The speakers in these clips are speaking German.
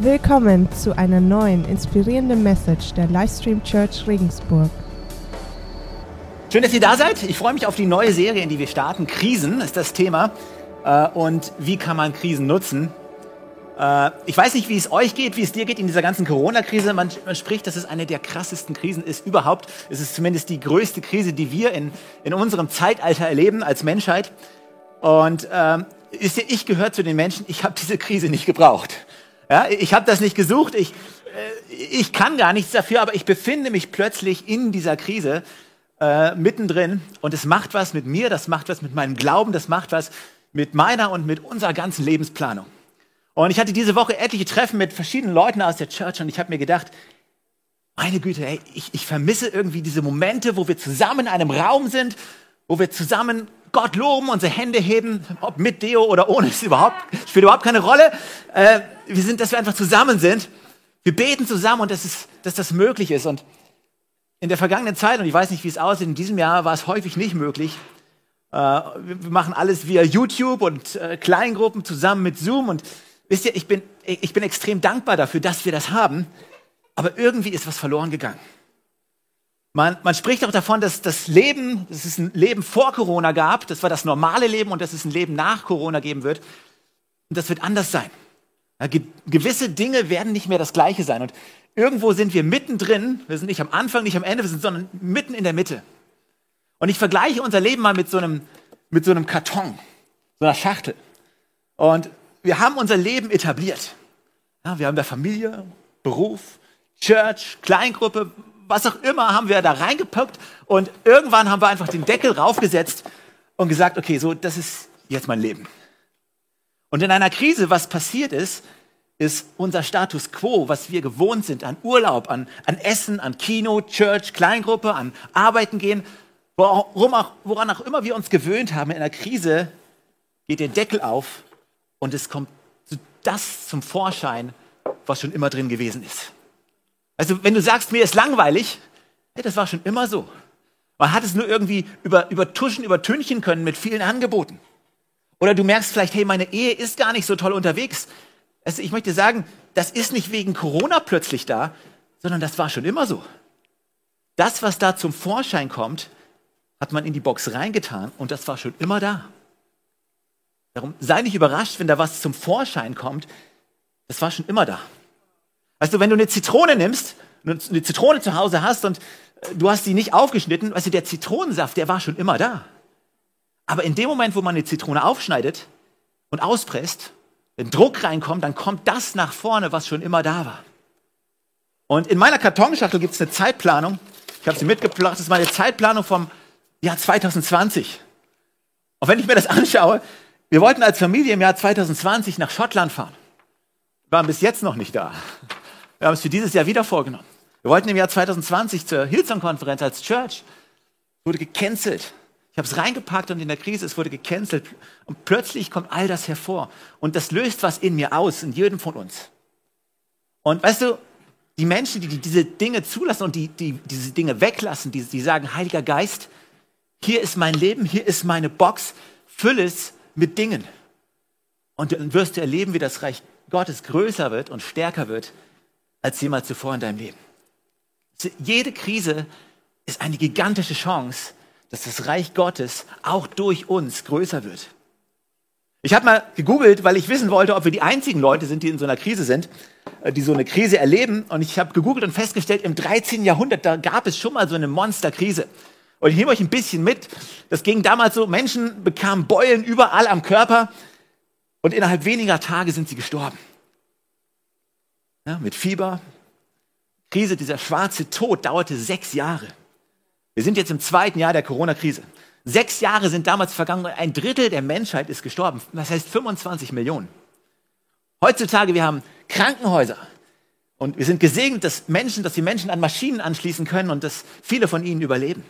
Willkommen zu einer neuen inspirierenden Message der Livestream Church Regensburg. Schön, dass ihr da seid. Ich freue mich auf die neue Serie, in die wir starten. Krisen ist das Thema. Äh, und wie kann man Krisen nutzen? Äh, ich weiß nicht, wie es euch geht, wie es dir geht in dieser ganzen Corona-Krise. Man, man, spricht, dass es eine der krassesten Krisen ist überhaupt. Es ist zumindest die größte Krise, die wir in, in unserem Zeitalter erleben als Menschheit. Und ähm, ich gehöre zu den Menschen, ich habe diese Krise nicht gebraucht. Ja, ich habe das nicht gesucht, ich, äh, ich kann gar nichts dafür, aber ich befinde mich plötzlich in dieser Krise äh, mittendrin und es macht was mit mir, das macht was mit meinem Glauben, das macht was mit meiner und mit unserer ganzen Lebensplanung. Und ich hatte diese Woche etliche Treffen mit verschiedenen Leuten aus der Church und ich habe mir gedacht, meine Güte, ey, ich, ich vermisse irgendwie diese Momente, wo wir zusammen in einem Raum sind, wo wir zusammen Gott loben, unsere Hände heben, ob mit Deo oder ohne, ist überhaupt, spielt überhaupt keine Rolle. Äh, wir sind, dass wir einfach zusammen sind. Wir beten zusammen und dass, es, dass das möglich ist. Und in der vergangenen Zeit, und ich weiß nicht, wie es aussieht, in diesem Jahr war es häufig nicht möglich. Äh, wir machen alles via YouTube und äh, Kleingruppen zusammen mit Zoom. Und wisst ihr, ich bin, ich bin extrem dankbar dafür, dass wir das haben. Aber irgendwie ist was verloren gegangen. Man, man, spricht auch davon, dass das Leben, dass es ein Leben vor Corona gab, das war das normale Leben und dass es ein Leben nach Corona geben wird. Und das wird anders sein. Ja, ge gewisse Dinge werden nicht mehr das Gleiche sein. Und irgendwo sind wir mittendrin. Wir sind nicht am Anfang, nicht am Ende, wir sind sondern mitten in der Mitte. Und ich vergleiche unser Leben mal mit so einem, mit so einem Karton, so einer Schachtel. Und wir haben unser Leben etabliert. Ja, wir haben da Familie, Beruf, Church, Kleingruppe, was auch immer haben wir da reingepackt und irgendwann haben wir einfach den Deckel raufgesetzt und gesagt, okay, so, das ist jetzt mein Leben. Und in einer Krise, was passiert ist, ist unser Status quo, was wir gewohnt sind an Urlaub, an, an Essen, an Kino, Church, Kleingruppe, an Arbeiten gehen, woran auch, woran auch immer wir uns gewöhnt haben, in einer Krise geht der Deckel auf und es kommt das zum Vorschein, was schon immer drin gewesen ist. Also wenn du sagst, mir ist langweilig, hey, das war schon immer so. Man hat es nur irgendwie über, übertuschen, übertünchen können mit vielen Angeboten. Oder du merkst vielleicht, hey, meine Ehe ist gar nicht so toll unterwegs. Also ich möchte sagen, das ist nicht wegen Corona plötzlich da, sondern das war schon immer so. Das, was da zum Vorschein kommt, hat man in die Box reingetan und das war schon immer da. Darum sei nicht überrascht, wenn da was zum Vorschein kommt. Das war schon immer da. Weißt du, wenn du eine Zitrone nimmst, eine Zitrone zu Hause hast und äh, du hast sie nicht aufgeschnitten, weißt du, der Zitronensaft, der war schon immer da. Aber in dem Moment, wo man eine Zitrone aufschneidet und auspresst, wenn Druck reinkommt, dann kommt das nach vorne, was schon immer da war. Und in meiner Kartonschachtel gibt es eine Zeitplanung. Ich habe sie mitgebracht. Das ist meine Zeitplanung vom Jahr 2020. Und wenn ich mir das anschaue, wir wollten als Familie im Jahr 2020 nach Schottland fahren. Waren bis jetzt noch nicht da. Wir haben es für dieses Jahr wieder vorgenommen. Wir wollten im Jahr 2020 zur Hillsong-Konferenz als Church. Wurde gecancelt. Ich habe es reingepackt und in der Krise, es wurde gecancelt. Und plötzlich kommt all das hervor. Und das löst was in mir aus, in jedem von uns. Und weißt du, die Menschen, die, die diese Dinge zulassen und die, die diese Dinge weglassen, die, die sagen, Heiliger Geist, hier ist mein Leben, hier ist meine Box, fülle es mit Dingen. Und dann wirst du erleben, wie das Reich Gottes größer wird und stärker wird als jemals zuvor in deinem Leben. Jede Krise ist eine gigantische Chance, dass das Reich Gottes auch durch uns größer wird. Ich habe mal gegoogelt, weil ich wissen wollte, ob wir die einzigen Leute sind, die in so einer Krise sind, äh, die so eine Krise erleben. Und ich habe gegoogelt und festgestellt, im 13. Jahrhundert, da gab es schon mal so eine Monsterkrise. Und ich nehme euch ein bisschen mit. Das ging damals so, Menschen bekamen Beulen überall am Körper und innerhalb weniger Tage sind sie gestorben ja, mit Fieber. Krise, dieser schwarze Tod dauerte sechs Jahre. Wir sind jetzt im zweiten Jahr der Corona-Krise. Sechs Jahre sind damals vergangen und ein Drittel der Menschheit ist gestorben. Das heißt 25 Millionen. Heutzutage, wir haben Krankenhäuser. Und wir sind gesegnet, dass Menschen, dass die Menschen an Maschinen anschließen können und dass viele von ihnen überleben.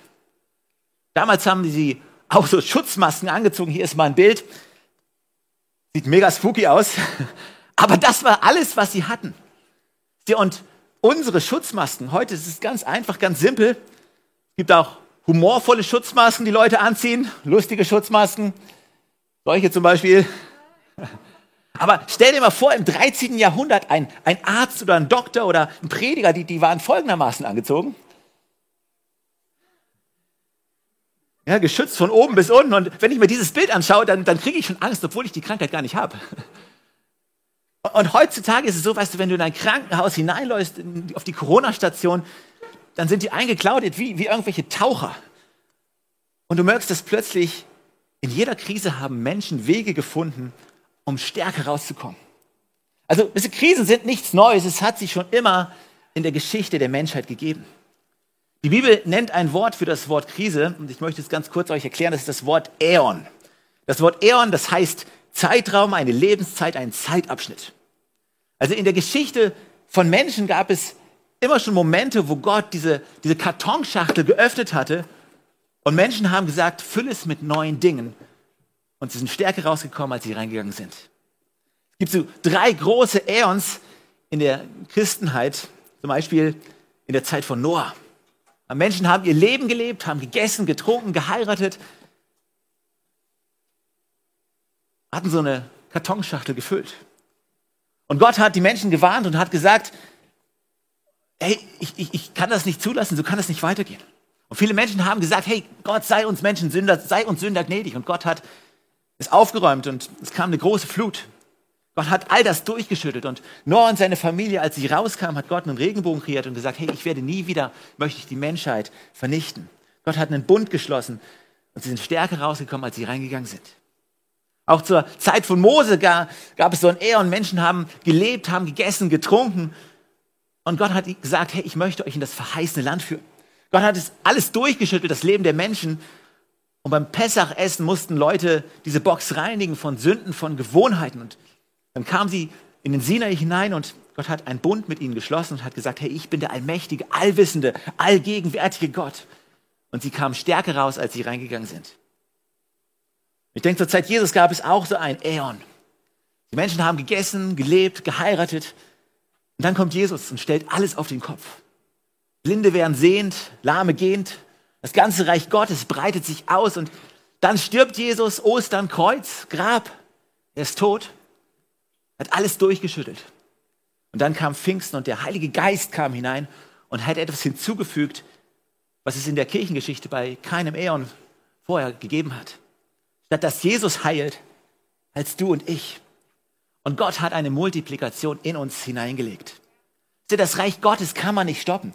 Damals haben sie auch so Schutzmasken angezogen. Hier ist mal ein Bild. Sieht mega spooky aus. Aber das war alles, was sie hatten. Und unsere Schutzmasken, heute ist es ganz einfach, ganz simpel. Es gibt auch humorvolle Schutzmasken, die Leute anziehen, lustige Schutzmasken, solche zum Beispiel. Aber stell dir mal vor, im 13. Jahrhundert ein, ein Arzt oder ein Doktor oder ein Prediger, die, die waren folgendermaßen angezogen. Ja, geschützt von oben bis unten. Und wenn ich mir dieses Bild anschaue, dann, dann kriege ich schon Angst, obwohl ich die Krankheit gar nicht habe. Und heutzutage ist es so, weißt du, wenn du in ein Krankenhaus hineinläufst, auf die Corona-Station, dann sind die eingekleidet wie, wie irgendwelche Taucher. Und du merkst, dass plötzlich in jeder Krise haben Menschen Wege gefunden, um stärker rauszukommen. Also diese Krisen sind nichts Neues, es hat sie schon immer in der Geschichte der Menschheit gegeben. Die Bibel nennt ein Wort für das Wort Krise und ich möchte es ganz kurz euch erklären, das ist das Wort Äon. Das Wort Äon, das heißt Zeitraum, eine Lebenszeit, ein Zeitabschnitt. Also in der Geschichte von Menschen gab es immer schon Momente, wo Gott diese, diese Kartonschachtel geöffnet hatte und Menschen haben gesagt, fülle es mit neuen Dingen und sie sind stärker rausgekommen, als sie reingegangen sind. Es gibt so drei große Äons in der Christenheit, zum Beispiel in der Zeit von Noah. Menschen haben ihr Leben gelebt, haben gegessen, getrunken, geheiratet, hatten so eine Kartonschachtel gefüllt. Und Gott hat die Menschen gewarnt und hat gesagt, hey, ich, ich, ich kann das nicht zulassen, so kann es nicht weitergehen. Und viele Menschen haben gesagt, hey, Gott sei uns Menschen Sünder, sei uns Sünder gnädig. Und Gott hat es aufgeräumt und es kam eine große Flut. Gott hat all das durchgeschüttet und Noah und seine Familie, als sie rauskamen, hat Gott einen Regenbogen kreiert und gesagt, hey, ich werde nie wieder, möchte ich die Menschheit vernichten. Gott hat einen Bund geschlossen und sie sind stärker rausgekommen, als sie reingegangen sind. Auch zur Zeit von Mose gab, gab es so ein Ehe und Menschen haben gelebt, haben gegessen, getrunken. Und Gott hat gesagt, hey, ich möchte euch in das verheißene Land führen. Gott hat es alles durchgeschüttelt, das Leben der Menschen. Und beim Pessachessen mussten Leute diese Box reinigen von Sünden, von Gewohnheiten. Und dann kamen sie in den Sinai hinein und Gott hat einen Bund mit ihnen geschlossen und hat gesagt, hey, ich bin der allmächtige, allwissende, allgegenwärtige Gott. Und sie kamen stärker raus, als sie reingegangen sind. Ich denke, zur Zeit Jesus gab es auch so ein Äon. Die Menschen haben gegessen, gelebt, geheiratet. Und dann kommt Jesus und stellt alles auf den Kopf. Blinde werden sehend, Lahme gehend. Das ganze Reich Gottes breitet sich aus und dann stirbt Jesus, Ostern, Kreuz, Grab. Er ist tot, hat alles durchgeschüttelt. Und dann kam Pfingsten und der Heilige Geist kam hinein und hat etwas hinzugefügt, was es in der Kirchengeschichte bei keinem Äon vorher gegeben hat. Statt dass Jesus heilt, als du und ich. Und Gott hat eine Multiplikation in uns hineingelegt. Das Reich Gottes kann man nicht stoppen.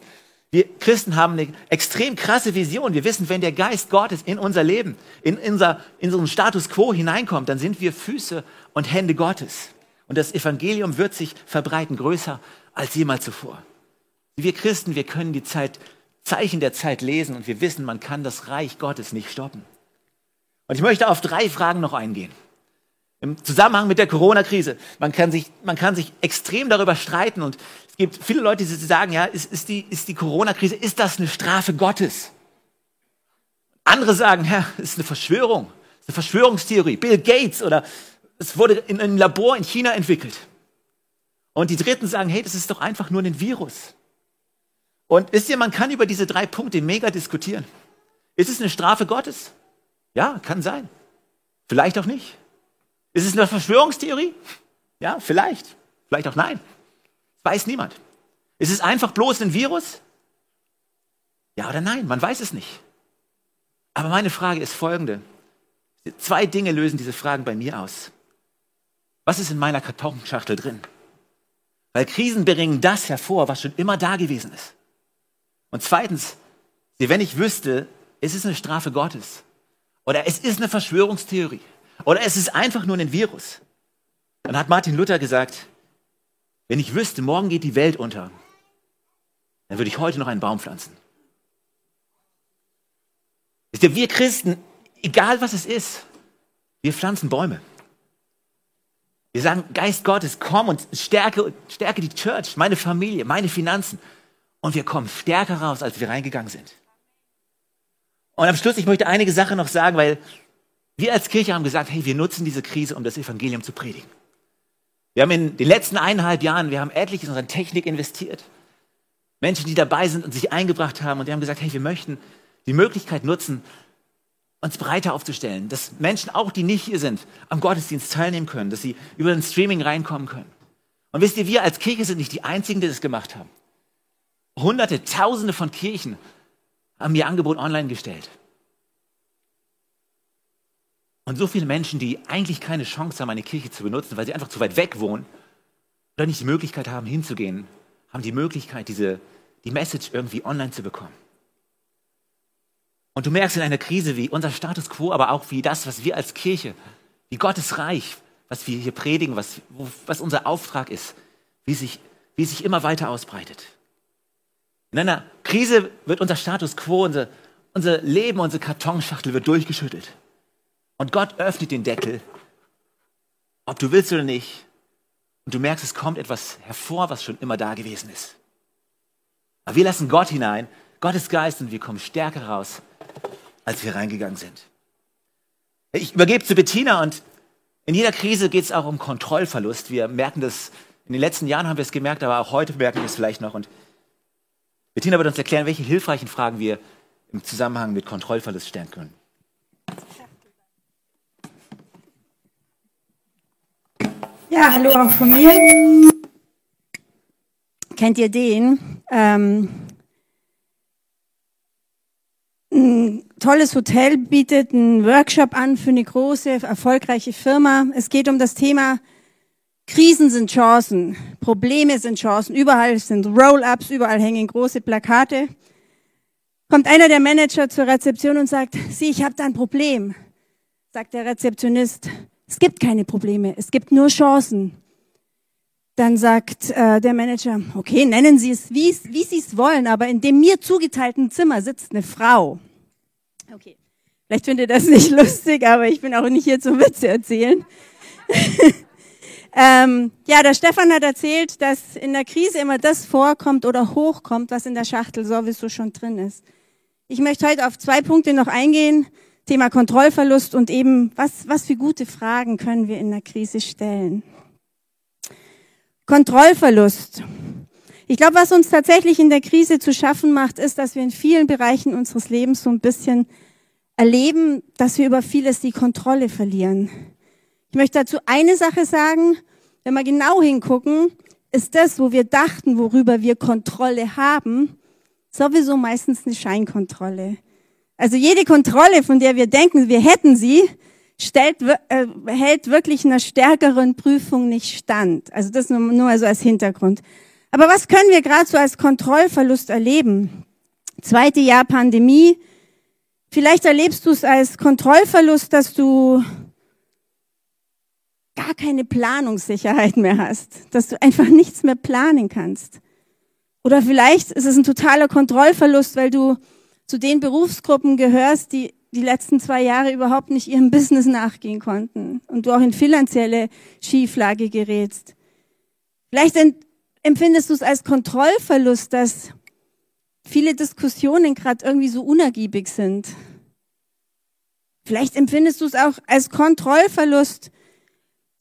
Wir Christen haben eine extrem krasse Vision. Wir wissen, wenn der Geist Gottes in unser Leben, in, unser, in unseren Status quo hineinkommt, dann sind wir Füße und Hände Gottes. Und das Evangelium wird sich verbreiten, größer als jemals zuvor. Wir Christen, wir können die Zeit, Zeichen der Zeit lesen und wir wissen, man kann das Reich Gottes nicht stoppen. Und ich möchte auf drei Fragen noch eingehen. Im Zusammenhang mit der Corona-Krise. Man kann sich, man kann sich extrem darüber streiten und es gibt viele Leute, die sagen, ja, ist, ist die, ist die Corona-Krise, ist das eine Strafe Gottes? Andere sagen, ja, ist eine Verschwörung, ist eine Verschwörungstheorie. Bill Gates oder es wurde in einem Labor in China entwickelt. Und die Dritten sagen, hey, das ist doch einfach nur ein Virus. Und wisst ihr, man kann über diese drei Punkte mega diskutieren. Ist es eine Strafe Gottes? Ja, kann sein. Vielleicht auch nicht. Ist es eine Verschwörungstheorie? Ja, vielleicht. Vielleicht auch nein. Weiß niemand. Ist es einfach bloß ein Virus? Ja oder nein? Man weiß es nicht. Aber meine Frage ist folgende. Zwei Dinge lösen diese Fragen bei mir aus. Was ist in meiner Kartonschachtel drin? Weil Krisen bringen das hervor, was schon immer da gewesen ist. Und zweitens, wenn ich wüsste, es ist eine Strafe Gottes oder es ist eine Verschwörungstheorie oder es ist einfach nur ein Virus, dann hat Martin Luther gesagt, wenn ich wüsste, morgen geht die Welt unter, dann würde ich heute noch einen Baum pflanzen. Wisst ihr, wir Christen, egal was es ist, wir pflanzen Bäume. Wir sagen, Geist Gottes, komm und stärke, stärke die Church, meine Familie, meine Finanzen. Und wir kommen stärker raus, als wir reingegangen sind. Und am Schluss, ich möchte einige Sachen noch sagen, weil wir als Kirche haben gesagt, hey, wir nutzen diese Krise, um das Evangelium zu predigen. Wir haben in den letzten eineinhalb Jahren, wir haben etliches in unsere Technik investiert. Menschen, die dabei sind und sich eingebracht haben und die haben gesagt, hey, wir möchten die Möglichkeit nutzen, uns breiter aufzustellen, dass Menschen, auch die nicht hier sind, am Gottesdienst teilnehmen können, dass sie über den Streaming reinkommen können. Und wisst ihr, wir als Kirche sind nicht die Einzigen, die das gemacht haben. Hunderte, Tausende von Kirchen haben ihr Angebot online gestellt. Und so viele Menschen, die eigentlich keine Chance haben, eine Kirche zu benutzen, weil sie einfach zu weit weg wohnen oder nicht die Möglichkeit haben, hinzugehen, haben die Möglichkeit, diese, die Message irgendwie online zu bekommen. Und du merkst in einer Krise, wie unser Status quo, aber auch wie das, was wir als Kirche, wie Gottes Reich, was wir hier predigen, was, was unser Auftrag ist, wie sich, wie sich immer weiter ausbreitet. In einer Krise wird unser Status quo, unser, unser Leben, unsere Kartonschachtel wird durchgeschüttelt. Und Gott öffnet den Deckel, ob du willst oder nicht. Und du merkst, es kommt etwas hervor, was schon immer da gewesen ist. Aber wir lassen Gott hinein, Gottes Geist, und wir kommen stärker raus, als wir reingegangen sind. Ich übergebe zu Bettina und in jeder Krise geht es auch um Kontrollverlust. Wir merken das, in den letzten Jahren haben wir es gemerkt, aber auch heute merken wir es vielleicht noch. Und Bettina wird uns erklären, welche hilfreichen Fragen wir im Zusammenhang mit Kontrollverlust stellen können. Ja, hallo auch von mir. Kennt ihr den? Ähm, ein tolles Hotel bietet einen Workshop an für eine große, erfolgreiche Firma. Es geht um das Thema Krisen sind Chancen, Probleme sind Chancen. Überall sind Roll-ups, überall hängen große Plakate. Kommt einer der Manager zur Rezeption und sagt, Sie, ich habe da ein Problem. Sagt der Rezeptionist, es gibt keine Probleme, es gibt nur Chancen. Dann sagt äh, der Manager, okay, nennen Sie es, wie, wie Sie es wollen, aber in dem mir zugeteilten Zimmer sitzt eine Frau. Okay, vielleicht findet ihr das nicht lustig, aber ich bin auch nicht hier zum Witze erzählen. ähm, ja, der Stefan hat erzählt, dass in der Krise immer das vorkommt oder hochkommt, was in der Schachtel sowieso schon drin ist. Ich möchte heute auf zwei Punkte noch eingehen. Thema Kontrollverlust und eben, was, was für gute Fragen können wir in der Krise stellen. Kontrollverlust. Ich glaube, was uns tatsächlich in der Krise zu schaffen macht, ist, dass wir in vielen Bereichen unseres Lebens so ein bisschen erleben, dass wir über vieles die Kontrolle verlieren. Ich möchte dazu eine Sache sagen. Wenn wir genau hingucken, ist das, wo wir dachten, worüber wir Kontrolle haben, sowieso meistens eine Scheinkontrolle. Also jede Kontrolle, von der wir denken, wir hätten sie, stellt, äh, hält wirklich einer stärkeren Prüfung nicht stand. Also das nur, nur also als Hintergrund. Aber was können wir gerade so als Kontrollverlust erleben? Zweite Jahr Pandemie. Vielleicht erlebst du es als Kontrollverlust, dass du gar keine Planungssicherheit mehr hast, dass du einfach nichts mehr planen kannst. Oder vielleicht ist es ein totaler Kontrollverlust, weil du zu den Berufsgruppen gehörst, die die letzten zwei Jahre überhaupt nicht ihrem Business nachgehen konnten und du auch in finanzielle Schieflage gerätst. Vielleicht empfindest du es als Kontrollverlust, dass viele Diskussionen gerade irgendwie so unergiebig sind. Vielleicht empfindest du es auch als Kontrollverlust,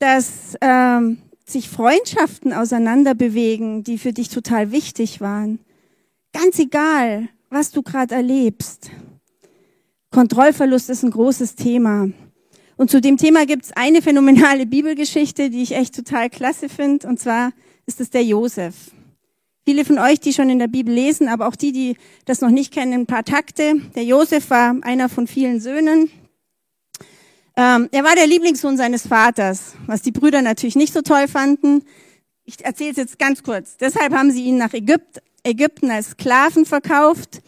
dass ähm, sich Freundschaften auseinanderbewegen, die für dich total wichtig waren. Ganz egal, was du gerade erlebst. Kontrollverlust ist ein großes Thema. Und zu dem Thema gibt es eine phänomenale Bibelgeschichte, die ich echt total klasse finde, und zwar ist es der Josef. Viele von euch, die schon in der Bibel lesen, aber auch die, die das noch nicht kennen, ein paar Takte. Der Josef war einer von vielen Söhnen. Ähm, er war der Lieblingssohn seines Vaters, was die Brüder natürlich nicht so toll fanden. Ich erzähle es jetzt ganz kurz. Deshalb haben sie ihn nach Ägypt, Ägypten als Sklaven verkauft.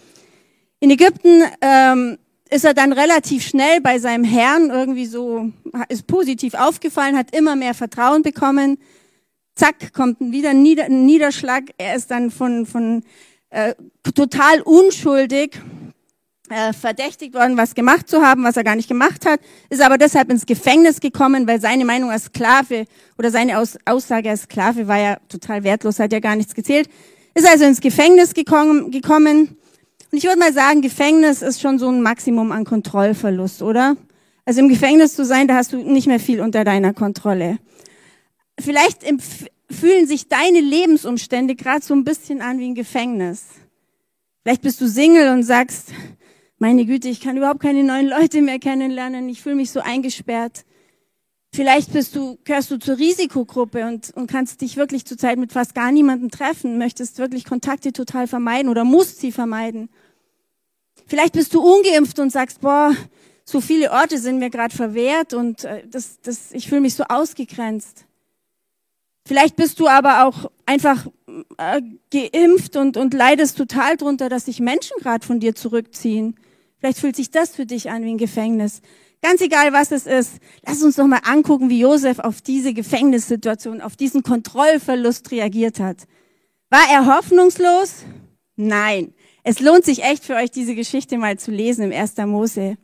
In Ägypten ähm, ist er dann relativ schnell bei seinem Herrn irgendwie so, ist positiv aufgefallen, hat immer mehr Vertrauen bekommen. Zack, kommt wieder ein Niederschlag. Er ist dann von, von äh, total unschuldig äh, verdächtigt worden, was gemacht zu haben, was er gar nicht gemacht hat, ist aber deshalb ins Gefängnis gekommen, weil seine Meinung als Sklave oder seine Aus Aussage als Sklave war ja total wertlos, hat ja gar nichts gezählt. Ist also ins Gefängnis gekommen, gekommen. Und ich würde mal sagen, Gefängnis ist schon so ein Maximum an Kontrollverlust, oder? Also im Gefängnis zu sein, da hast du nicht mehr viel unter deiner Kontrolle. Vielleicht fühlen sich deine Lebensumstände gerade so ein bisschen an wie ein Gefängnis. Vielleicht bist du Single und sagst, Meine Güte, ich kann überhaupt keine neuen Leute mehr kennenlernen. Ich fühle mich so eingesperrt. Vielleicht bist du, gehörst du zur Risikogruppe und, und kannst dich wirklich zurzeit mit fast gar niemandem treffen, möchtest wirklich Kontakte total vermeiden oder musst sie vermeiden. Vielleicht bist du ungeimpft und sagst, boah, so viele Orte sind mir gerade verwehrt und äh, das, das, ich fühle mich so ausgegrenzt. Vielleicht bist du aber auch einfach äh, geimpft und, und leidest total drunter, dass sich Menschen gerade von dir zurückziehen. Vielleicht fühlt sich das für dich an wie ein Gefängnis. Ganz egal, was es ist. Lass uns doch mal angucken, wie Josef auf diese Gefängnissituation, auf diesen Kontrollverlust reagiert hat. War er hoffnungslos? Nein. Es lohnt sich echt für euch, diese Geschichte mal zu lesen im 1. Mose.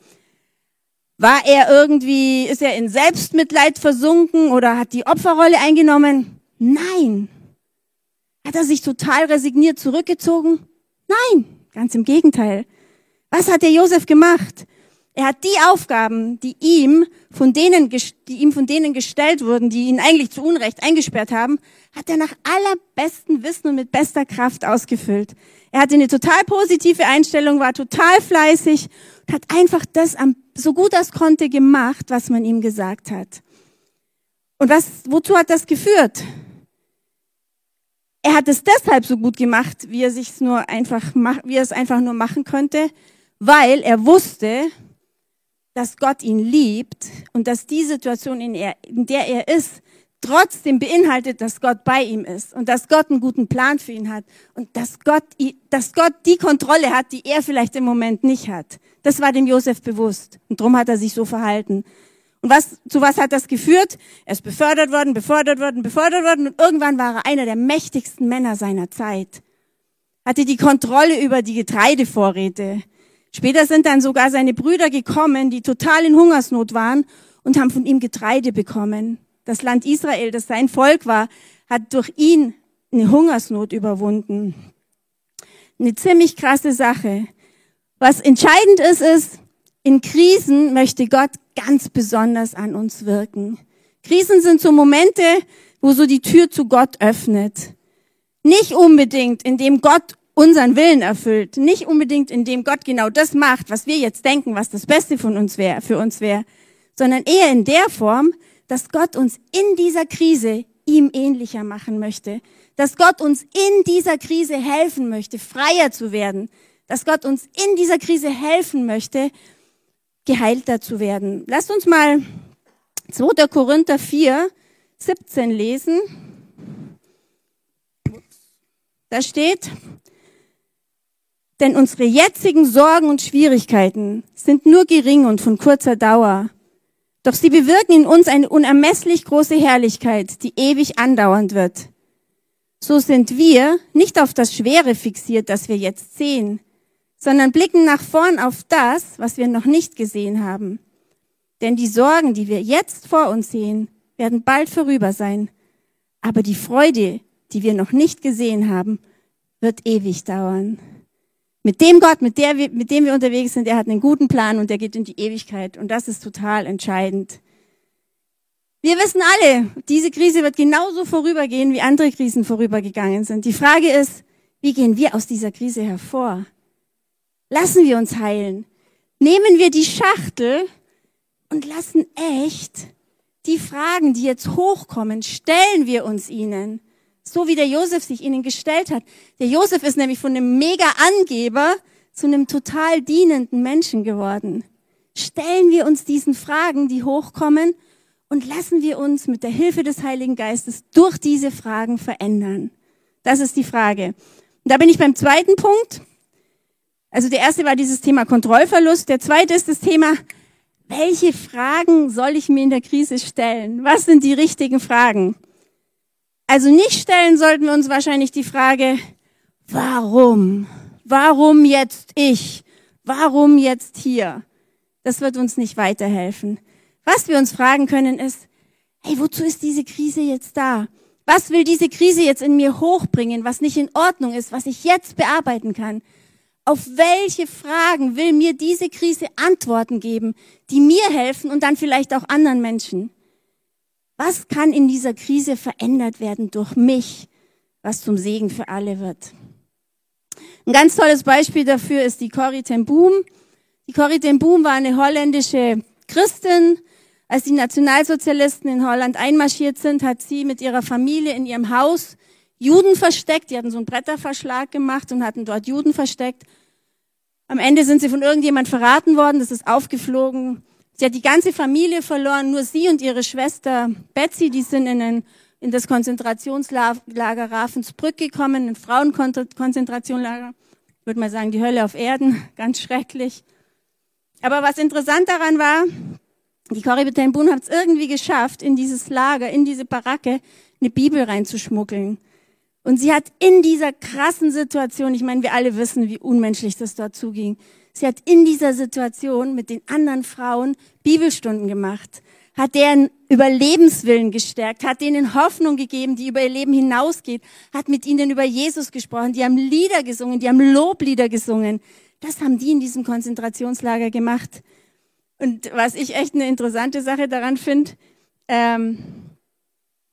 War er irgendwie, ist er in Selbstmitleid versunken oder hat die Opferrolle eingenommen? Nein. Hat er sich total resigniert zurückgezogen? Nein, ganz im Gegenteil. Was hat der Josef gemacht? Er hat die Aufgaben, die ihm von denen, die ihm von denen gestellt wurden, die ihn eigentlich zu Unrecht eingesperrt haben, hat er nach allerbestem Wissen und mit bester Kraft ausgefüllt. Er hatte eine total positive Einstellung, war total fleißig und hat einfach das so gut als konnte gemacht, was man ihm gesagt hat. Und was, wozu hat das geführt? Er hat es deshalb so gut gemacht, wie er sich nur einfach, wie er es einfach nur machen könnte, weil er wusste, dass Gott ihn liebt und dass die Situation, in, er, in der er ist, trotzdem beinhaltet, dass Gott bei ihm ist und dass Gott einen guten Plan für ihn hat und dass Gott, dass Gott die Kontrolle hat, die er vielleicht im Moment nicht hat. Das war dem Josef bewusst und darum hat er sich so verhalten. Und was, zu was hat das geführt? Er ist befördert worden, befördert worden, befördert worden und irgendwann war er einer der mächtigsten Männer seiner Zeit. Hatte die Kontrolle über die Getreidevorräte, Später sind dann sogar seine Brüder gekommen, die total in Hungersnot waren und haben von ihm Getreide bekommen. Das Land Israel, das sein Volk war, hat durch ihn eine Hungersnot überwunden. Eine ziemlich krasse Sache. Was entscheidend ist, ist, in Krisen möchte Gott ganz besonders an uns wirken. Krisen sind so Momente, wo so die Tür zu Gott öffnet. Nicht unbedingt, indem Gott unseren Willen erfüllt. Nicht unbedingt, indem Gott genau das macht, was wir jetzt denken, was das Beste von uns wäre, für uns wäre, sondern eher in der Form, dass Gott uns in dieser Krise ihm ähnlicher machen möchte. Dass Gott uns in dieser Krise helfen möchte, freier zu werden. Dass Gott uns in dieser Krise helfen möchte, geheilter zu werden. Lasst uns mal 2. Korinther 4, 17 lesen. Da steht, denn unsere jetzigen Sorgen und Schwierigkeiten sind nur gering und von kurzer Dauer. Doch sie bewirken in uns eine unermesslich große Herrlichkeit, die ewig andauernd wird. So sind wir nicht auf das Schwere fixiert, das wir jetzt sehen, sondern blicken nach vorn auf das, was wir noch nicht gesehen haben. Denn die Sorgen, die wir jetzt vor uns sehen, werden bald vorüber sein. Aber die Freude, die wir noch nicht gesehen haben, wird ewig dauern. Mit dem Gott, mit, der wir, mit dem wir unterwegs sind, er hat einen guten Plan und der geht in die Ewigkeit. Und das ist total entscheidend. Wir wissen alle, diese Krise wird genauso vorübergehen, wie andere Krisen vorübergegangen sind. Die Frage ist, wie gehen wir aus dieser Krise hervor? Lassen wir uns heilen? Nehmen wir die Schachtel und lassen echt die Fragen, die jetzt hochkommen, stellen wir uns ihnen so wie der Josef sich ihnen gestellt hat. Der Josef ist nämlich von einem Mega-Angeber zu einem total dienenden Menschen geworden. Stellen wir uns diesen Fragen, die hochkommen, und lassen wir uns mit der Hilfe des Heiligen Geistes durch diese Fragen verändern. Das ist die Frage. Und da bin ich beim zweiten Punkt. Also der erste war dieses Thema Kontrollverlust. Der zweite ist das Thema, welche Fragen soll ich mir in der Krise stellen? Was sind die richtigen Fragen? Also nicht stellen sollten wir uns wahrscheinlich die Frage, warum? Warum jetzt ich? Warum jetzt hier? Das wird uns nicht weiterhelfen. Was wir uns fragen können ist, hey, wozu ist diese Krise jetzt da? Was will diese Krise jetzt in mir hochbringen, was nicht in Ordnung ist, was ich jetzt bearbeiten kann? Auf welche Fragen will mir diese Krise Antworten geben, die mir helfen und dann vielleicht auch anderen Menschen? Was kann in dieser Krise verändert werden durch mich, was zum Segen für alle wird? Ein ganz tolles Beispiel dafür ist die Corrie ten Boom. Die Corrie ten Boom war eine holländische Christin. Als die Nationalsozialisten in Holland einmarschiert sind, hat sie mit ihrer Familie in ihrem Haus Juden versteckt. Die hatten so einen Bretterverschlag gemacht und hatten dort Juden versteckt. Am Ende sind sie von irgendjemand verraten worden, das ist aufgeflogen. Sie hat die ganze Familie verloren, nur sie und ihre Schwester Betsy, die sind in, ein, in das Konzentrationslager Ravensbrück gekommen, ein Frauenkonzentrationslager. Ich würde mal sagen, die Hölle auf Erden, ganz schrecklich. Aber was interessant daran war, die Corrie Boom hat es irgendwie geschafft, in dieses Lager, in diese Baracke, eine Bibel reinzuschmuggeln. Und sie hat in dieser krassen Situation, ich meine, wir alle wissen, wie unmenschlich das dort zuging, sie hat in dieser Situation mit den anderen Frauen Bibelstunden gemacht, hat deren Überlebenswillen gestärkt, hat denen Hoffnung gegeben, die über ihr Leben hinausgeht, hat mit ihnen über Jesus gesprochen, die haben Lieder gesungen, die haben Loblieder gesungen. Das haben die in diesem Konzentrationslager gemacht. Und was ich echt eine interessante Sache daran finde, ähm,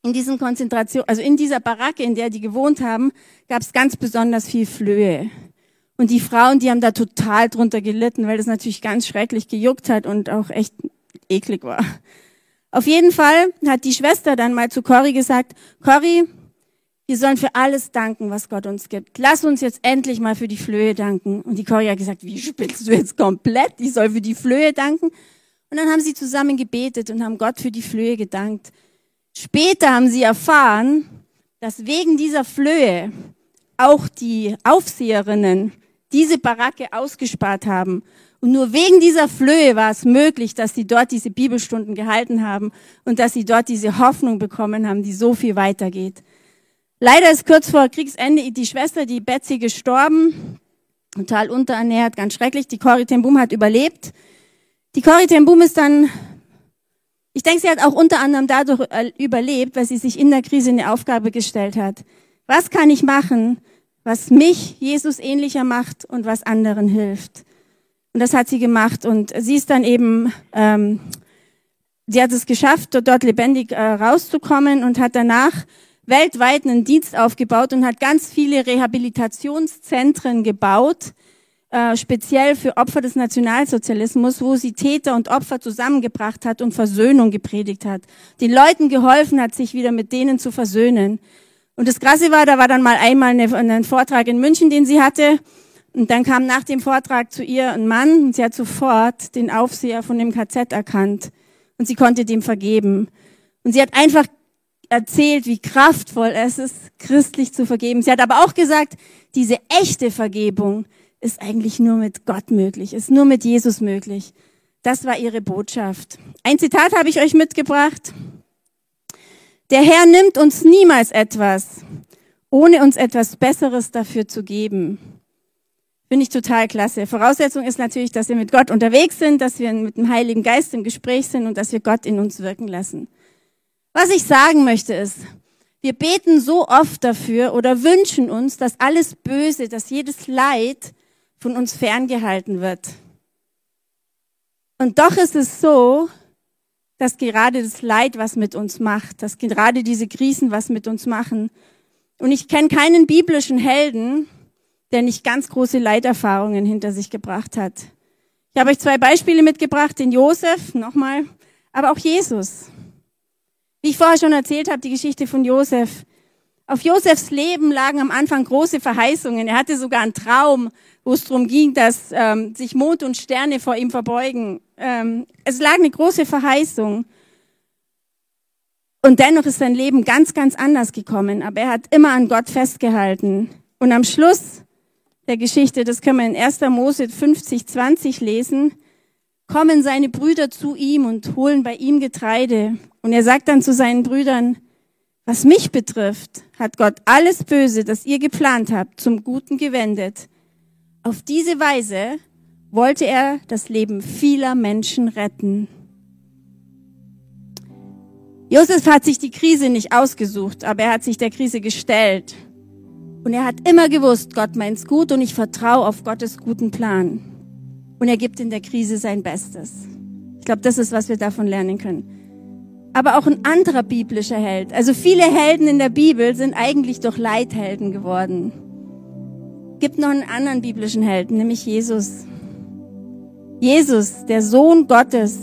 in diesen Konzentration, also in dieser Baracke, in der die gewohnt haben, gab es ganz besonders viel Flöhe. Und die Frauen, die haben da total drunter gelitten, weil das natürlich ganz schrecklich gejuckt hat und auch echt eklig war. Auf jeden Fall hat die Schwester dann mal zu Cory gesagt, Cory, wir sollen für alles danken, was Gott uns gibt. Lass uns jetzt endlich mal für die Flöhe danken. Und die Cory hat gesagt, wie spielst du jetzt komplett? Ich soll für die Flöhe danken. Und dann haben sie zusammen gebetet und haben Gott für die Flöhe gedankt. Später haben sie erfahren, dass wegen dieser Flöhe auch die Aufseherinnen diese Baracke ausgespart haben. Und nur wegen dieser Flöhe war es möglich, dass sie dort diese Bibelstunden gehalten haben und dass sie dort diese Hoffnung bekommen haben, die so viel weitergeht. Leider ist kurz vor Kriegsende die Schwester, die Betsy, gestorben. Total unterernährt, ganz schrecklich. Die Corrie ten Boom hat überlebt. Die Corrie ten Boom ist dann ich denke, sie hat auch unter anderem dadurch äh, überlebt, weil sie sich in der Krise eine Aufgabe gestellt hat. Was kann ich machen, was mich Jesus ähnlicher macht und was anderen hilft? Und das hat sie gemacht. Und sie ist dann eben, ähm, sie hat es geschafft, dort lebendig äh, rauszukommen und hat danach weltweit einen Dienst aufgebaut und hat ganz viele Rehabilitationszentren gebaut, äh, speziell für Opfer des Nationalsozialismus, wo sie Täter und Opfer zusammengebracht hat und Versöhnung gepredigt hat. Den Leuten geholfen hat, sich wieder mit denen zu versöhnen. Und das Krasse war, da war dann mal einmal eine, ein Vortrag in München, den sie hatte. Und dann kam nach dem Vortrag zu ihr ein Mann und sie hat sofort den Aufseher von dem KZ erkannt. Und sie konnte dem vergeben. Und sie hat einfach erzählt, wie kraftvoll es ist, christlich zu vergeben. Sie hat aber auch gesagt, diese echte Vergebung, ist eigentlich nur mit Gott möglich, ist nur mit Jesus möglich. Das war ihre Botschaft. Ein Zitat habe ich euch mitgebracht. Der Herr nimmt uns niemals etwas, ohne uns etwas Besseres dafür zu geben. Finde ich total klasse. Voraussetzung ist natürlich, dass wir mit Gott unterwegs sind, dass wir mit dem Heiligen Geist im Gespräch sind und dass wir Gott in uns wirken lassen. Was ich sagen möchte ist, wir beten so oft dafür oder wünschen uns, dass alles Böse, dass jedes Leid von uns ferngehalten wird. Und doch ist es so, dass gerade das Leid was mit uns macht, dass gerade diese Krisen was mit uns machen. Und ich kenne keinen biblischen Helden, der nicht ganz große Leiterfahrungen hinter sich gebracht hat. Ich habe euch zwei Beispiele mitgebracht, den Josef, nochmal, aber auch Jesus. Wie ich vorher schon erzählt habe, die Geschichte von Josef. Auf Josefs Leben lagen am Anfang große Verheißungen. Er hatte sogar einen Traum, wo es darum ging, dass ähm, sich Mond und Sterne vor ihm verbeugen. Ähm, es lag eine große Verheißung. Und dennoch ist sein Leben ganz, ganz anders gekommen. Aber er hat immer an Gott festgehalten. Und am Schluss der Geschichte, das können wir in 1. Mose 50, 20 lesen, kommen seine Brüder zu ihm und holen bei ihm Getreide. Und er sagt dann zu seinen Brüdern, was mich betrifft, hat Gott alles Böse, das ihr geplant habt, zum Guten gewendet auf diese Weise wollte er das Leben vieler Menschen retten. Josef hat sich die Krise nicht ausgesucht, aber er hat sich der Krise gestellt. Und er hat immer gewusst, Gott meint's gut und ich vertraue auf Gottes guten Plan. Und er gibt in der Krise sein Bestes. Ich glaube, das ist, was wir davon lernen können. Aber auch ein anderer biblischer Held. Also viele Helden in der Bibel sind eigentlich durch Leithelden geworden gibt noch einen anderen biblischen Helden, nämlich Jesus. Jesus, der Sohn Gottes,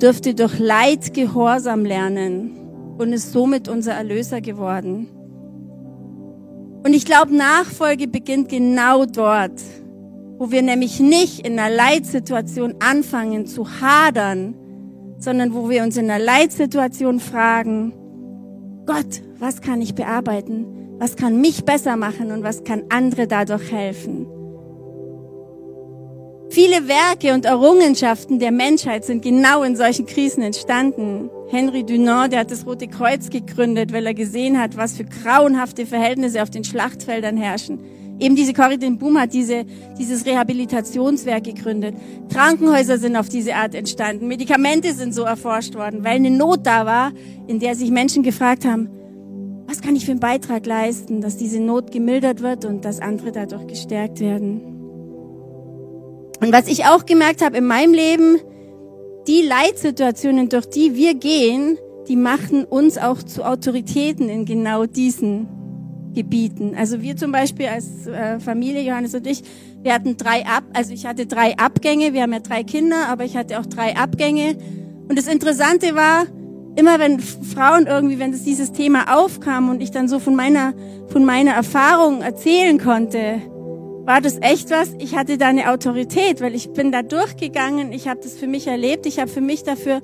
dürfte durch Leid Gehorsam lernen und ist somit unser Erlöser geworden. Und ich glaube, Nachfolge beginnt genau dort, wo wir nämlich nicht in einer Leitsituation anfangen zu hadern, sondern wo wir uns in einer Leitsituation fragen, Gott, was kann ich bearbeiten? Was kann mich besser machen und was kann andere dadurch helfen? Viele Werke und Errungenschaften der Menschheit sind genau in solchen Krisen entstanden. Henry Dunant, der hat das Rote Kreuz gegründet, weil er gesehen hat, was für grauenhafte Verhältnisse auf den Schlachtfeldern herrschen. Eben diese Corrie ten Boom hat diese, dieses Rehabilitationswerk gegründet. Krankenhäuser sind auf diese Art entstanden. Medikamente sind so erforscht worden, weil eine Not da war, in der sich Menschen gefragt haben, was kann ich für einen Beitrag leisten, dass diese Not gemildert wird und dass andere dadurch gestärkt werden. Und was ich auch gemerkt habe in meinem Leben, die Leitsituationen, durch die wir gehen, die machen uns auch zu Autoritäten in genau diesen Gebieten. Also wir zum Beispiel als äh, Familie, Johannes und ich, wir hatten drei Ab, also ich hatte drei Abgänge, wir haben ja drei Kinder, aber ich hatte auch drei Abgänge. Und das Interessante war, immer wenn Frauen irgendwie, wenn es dieses Thema aufkam und ich dann so von meiner, von meiner Erfahrung erzählen konnte, war das echt was. Ich hatte da eine Autorität, weil ich bin da durchgegangen, ich habe das für mich erlebt, ich habe für mich dafür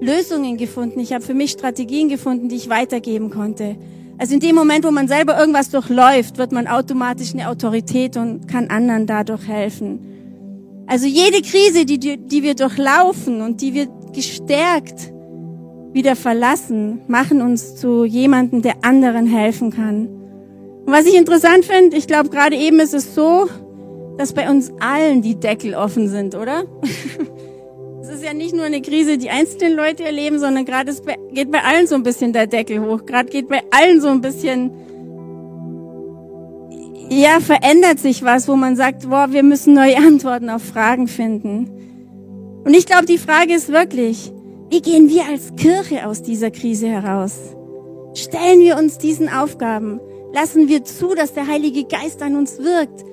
Lösungen gefunden, ich habe für mich Strategien gefunden, die ich weitergeben konnte. Also in dem Moment, wo man selber irgendwas durchläuft, wird man automatisch eine Autorität und kann anderen dadurch helfen. Also jede Krise, die, die wir durchlaufen und die wir gestärkt wieder verlassen, machen uns zu jemandem, der anderen helfen kann. Und was ich interessant finde, ich glaube, gerade eben ist es so, dass bei uns allen die Deckel offen sind, oder? Ist ja nicht nur eine Krise, die einzelne Leute erleben, sondern gerade geht bei allen so ein bisschen der Deckel hoch. Gerade geht bei allen so ein bisschen, ja, verändert sich was, wo man sagt, boah, wir müssen neue Antworten auf Fragen finden. Und ich glaube, die Frage ist wirklich, wie gehen wir als Kirche aus dieser Krise heraus? Stellen wir uns diesen Aufgaben? Lassen wir zu, dass der Heilige Geist an uns wirkt.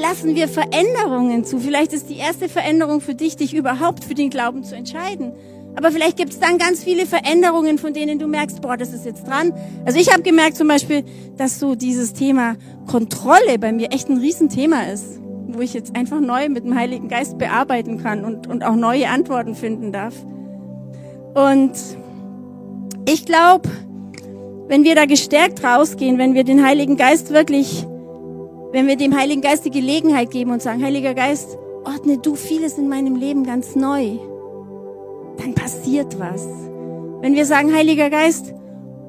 Lassen wir Veränderungen zu. Vielleicht ist die erste Veränderung für dich, dich überhaupt für den Glauben zu entscheiden. Aber vielleicht gibt es dann ganz viele Veränderungen, von denen du merkst, boah, das ist jetzt dran. Also ich habe gemerkt zum Beispiel, dass so dieses Thema Kontrolle bei mir echt ein Riesenthema ist, wo ich jetzt einfach neu mit dem Heiligen Geist bearbeiten kann und, und auch neue Antworten finden darf. Und ich glaube, wenn wir da gestärkt rausgehen, wenn wir den Heiligen Geist wirklich, wenn wir dem Heiligen Geist die Gelegenheit geben und sagen, Heiliger Geist, ordne du vieles in meinem Leben ganz neu, dann passiert was. Wenn wir sagen, Heiliger Geist,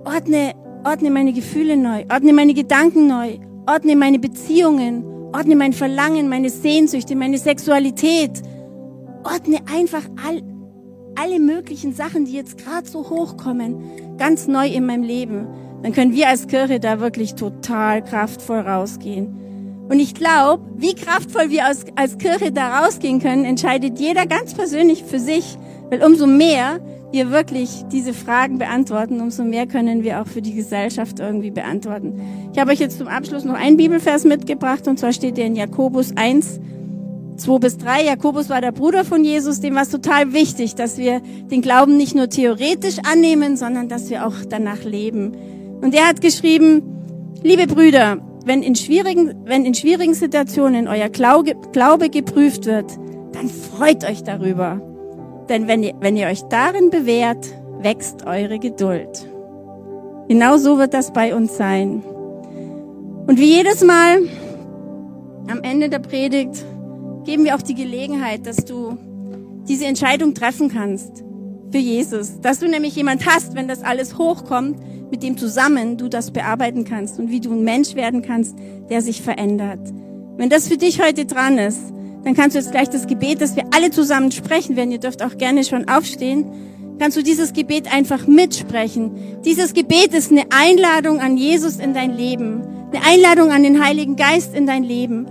ordne, ordne meine Gefühle neu, ordne meine Gedanken neu, ordne meine Beziehungen, ordne mein Verlangen, meine Sehnsüchte, meine Sexualität, ordne einfach all, alle möglichen Sachen, die jetzt gerade so hochkommen, ganz neu in meinem Leben, dann können wir als Kirche da wirklich total kraftvoll rausgehen. Und ich glaube, wie kraftvoll wir als, als Kirche da rausgehen können, entscheidet jeder ganz persönlich für sich, weil umso mehr wir wirklich diese Fragen beantworten, umso mehr können wir auch für die Gesellschaft irgendwie beantworten. Ich habe euch jetzt zum Abschluss noch einen Bibelvers mitgebracht, und zwar steht der in Jakobus 1, 2 bis 3. Jakobus war der Bruder von Jesus, dem war es total wichtig, dass wir den Glauben nicht nur theoretisch annehmen, sondern dass wir auch danach leben. Und er hat geschrieben, liebe Brüder, wenn in schwierigen, wenn in schwierigen Situationen euer Glaube, geprüft wird, dann freut euch darüber. Denn wenn ihr, wenn ihr euch darin bewährt, wächst eure Geduld. Genau so wird das bei uns sein. Und wie jedes Mal am Ende der Predigt geben wir auch die Gelegenheit, dass du diese Entscheidung treffen kannst für Jesus. Dass du nämlich jemand hast, wenn das alles hochkommt, mit dem zusammen du das bearbeiten kannst und wie du ein Mensch werden kannst, der sich verändert. Wenn das für dich heute dran ist, dann kannst du jetzt gleich das Gebet, das wir alle zusammen sprechen werden, ihr dürft auch gerne schon aufstehen, kannst du dieses Gebet einfach mitsprechen. Dieses Gebet ist eine Einladung an Jesus in dein Leben, eine Einladung an den Heiligen Geist in dein Leben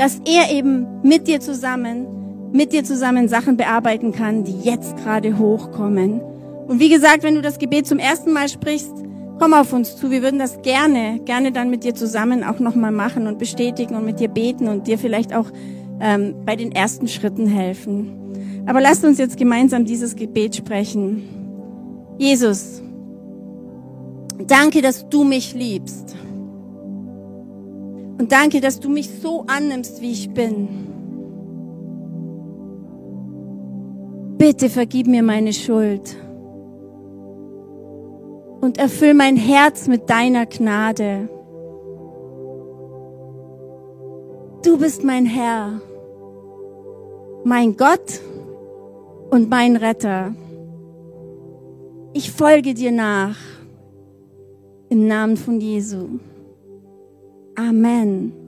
dass er eben mit dir zusammen, mit dir zusammen Sachen bearbeiten kann, die jetzt gerade hochkommen. Und wie gesagt, wenn du das Gebet zum ersten Mal sprichst, komm auf uns zu. Wir würden das gerne, gerne dann mit dir zusammen auch nochmal machen und bestätigen und mit dir beten und dir vielleicht auch ähm, bei den ersten Schritten helfen. Aber lasst uns jetzt gemeinsam dieses Gebet sprechen. Jesus, danke, dass du mich liebst. Und danke, dass du mich so annimmst, wie ich bin. Bitte vergib mir meine Schuld und erfüll mein Herz mit deiner Gnade. Du bist mein Herr, mein Gott und mein Retter. Ich folge dir nach im Namen von Jesu. Amen.